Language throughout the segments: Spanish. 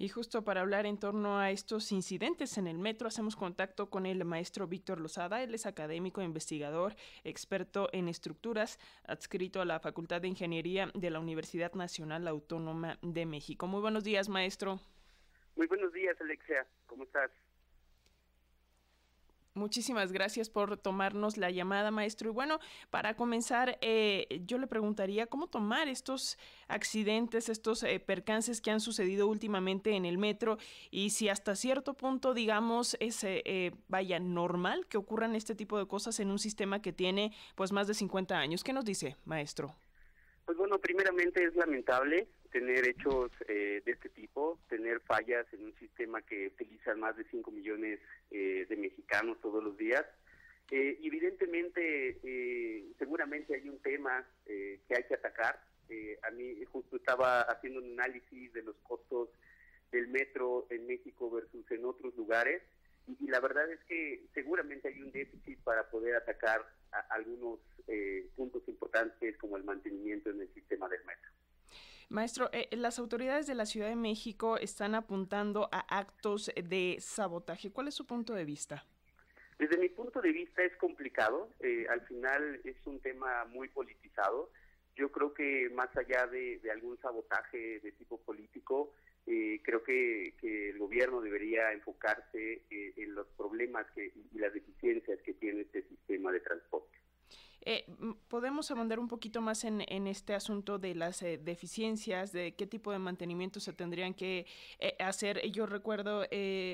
Y justo para hablar en torno a estos incidentes en el metro, hacemos contacto con el maestro Víctor Lozada. Él es académico, investigador, experto en estructuras, adscrito a la Facultad de Ingeniería de la Universidad Nacional Autónoma de México. Muy buenos días, maestro. Muy buenos días, Alexia. ¿Cómo estás? Muchísimas gracias por tomarnos la llamada, maestro. Y bueno, para comenzar, eh, yo le preguntaría cómo tomar estos accidentes, estos eh, percances que han sucedido últimamente en el metro y si hasta cierto punto, digamos, es, eh, vaya, normal que ocurran este tipo de cosas en un sistema que tiene pues más de 50 años. ¿Qué nos dice, maestro? Pues bueno, primeramente es lamentable tener hechos de este tipo, tener fallas en un sistema que utiliza más de 5 millones eh, de mexicanos todos los días. Eh, evidentemente, eh, seguramente hay un tema que hay que atacar. a mí justo estaba haciendo un análisis de los costos del metro en México versus en otros lugares y, la verdad es que seguramente hay un déficit para poder atacar algunos puntos importantes como el mantenimiento en el sistema del metro. Maestro, eh, las autoridades de la Ciudad de México están apuntando a actos de sabotaje. ¿Cuál es su punto de vista? Desde mi punto de vista es complicado. Eh, al final es un tema muy politizado. Yo creo que más allá de, algún sabotaje de tipo político, eh, creo que, el gobierno debería enfocarse en los problemas y las deficiencias que tiene este sistema de transporte. Eh, ¿Podemos abundar un poquito más en, este asunto de las eh, deficiencias, de qué tipo de mantenimiento se tendrían que eh, hacer? Yo recuerdo,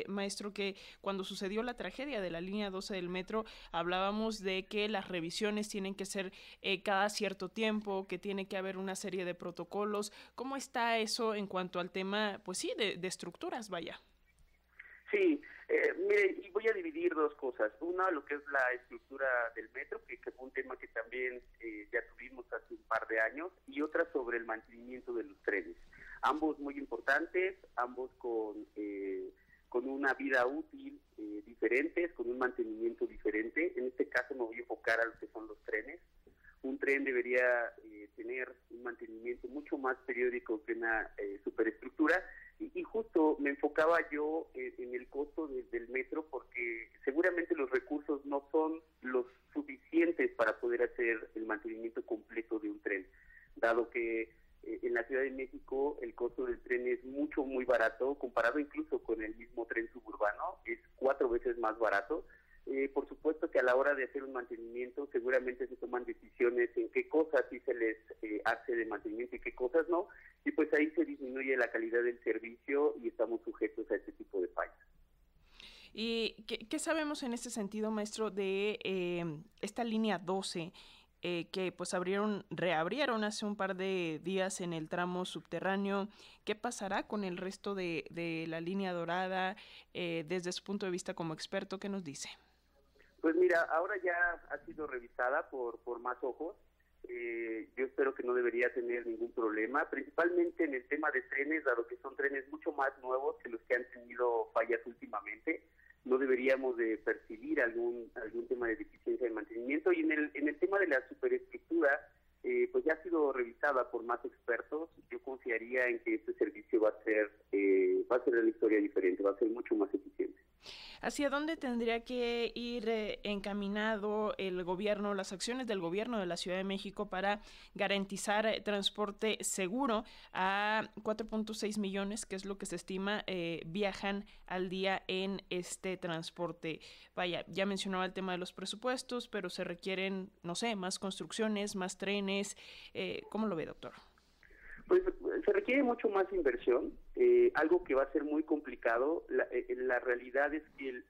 maestro, que cuando sucedió la tragedia de la línea 12 del metro, hablábamos de que las revisiones tienen que ser cada cierto tiempo, que tiene que haber una serie de protocolos. ¿Cómo está eso en cuanto al tema, pues sí, de, de estructuras, vaya? Sí, eh, mire, y voy a dividir dos cosas. Una, lo que es la estructura del metro, que, fue un tema que también eh, ya tuvimos hace un par de años, y otra sobre el mantenimiento de los trenes. Ambos muy importantes, ambos con, eh, con una vida útil eh, diferentes, con un mantenimiento diferente. En este caso me voy a enfocar a lo que son los trenes. Un tren debería tener un mantenimiento mucho más periódico que una superestructura y, justo me enfocaba yo en, el costo del metro porque seguramente los recursos no son los suficientes para poder hacer el mantenimiento completo de un tren, dado que eh, en la Ciudad de México el costo del tren es mucho, muy barato, comparado incluso con el mismo tren suburbano, es cuatro veces más barato. Eh, por supuesto que a la hora de hacer un mantenimiento seguramente se toman decisiones en qué cosas sí se les eh, hace de mantenimiento y qué cosas no, y pues ahí se disminuye la calidad del servicio y estamos sujetos a este tipo de fallas. ¿Y qué, sabemos en este sentido, maestro, de eh, esta línea 12 eh, que pues abrieron, reabrieron hace un par de días en el tramo subterráneo? ¿Qué pasará con el resto de, la línea dorada eh, desde su punto de vista como experto? ¿Qué nos dice? Pues mira, ahora ya ha sido revisada por, por más ojos eh, yo espero que no debería tener ningún problema, principalmente en el tema de trenes, dado que son trenes mucho más nuevos que los que han tenido fallas últimamente. No deberíamos de percibir algún algún tema de deficiencia de mantenimiento. Y en el, en el tema de la superestructura, eh, pues ya ha sido revisada por más expertos. Yo confiaría en que este servicio va a ser eh, va a ser una historia diferente, va a ser mucho más eficiente. ¿Hacia dónde tendría que ir eh, encaminado el gobierno, las acciones del gobierno de la Ciudad de México para garantizar eh, transporte seguro a 4.6 millones, que es lo que se estima eh, viajan al día en este transporte? Vaya, ya mencionaba el tema de los presupuestos, pero se requieren, no sé, más construcciones, más trenes. ¿Cómo lo ve, doctor? Pues se requiere mucho más inversión, eh, algo que va a ser muy complicado. La, eh, la realidad es que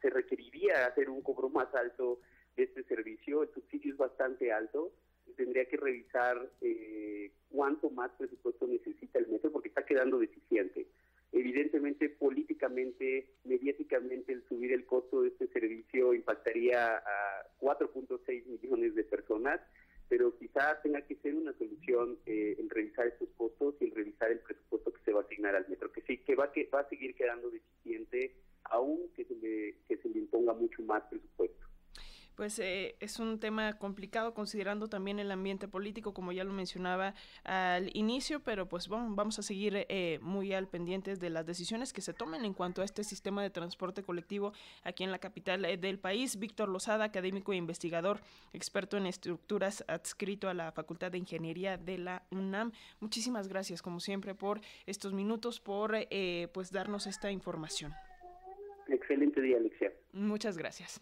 se requeriría hacer un cobro más alto de este servicio. El subsidio es bastante alto. Tendría que revisar eh, cuánto más presupuesto necesita el metro porque está quedando deficiente. Evidentemente, políticamente, mediáticamente, el subir el costo de este servicio impactaría a 4.6 millones de personas pero quizá tenga que ser una solución eh, el revisar estos costos y el revisar el presupuesto que se va a asignar al metro, que va, que va a seguir quedando deficiente, aún que se le, que se le imponga mucho más presupuesto. Pues eh, es un tema complicado considerando también el ambiente político, como ya lo mencionaba al inicio, pero pues bueno, vamos a seguir eh, muy al pendientes de las decisiones que se tomen en cuanto a este sistema de transporte colectivo aquí en la capital eh, del país. Víctor Lozada, académico e investigador, experto en estructuras, adscrito a la Facultad de Ingeniería de la UNAM. Muchísimas gracias, como siempre, por estos minutos, por pues darnos esta información. Excelente día, Alexia. Muchas gracias.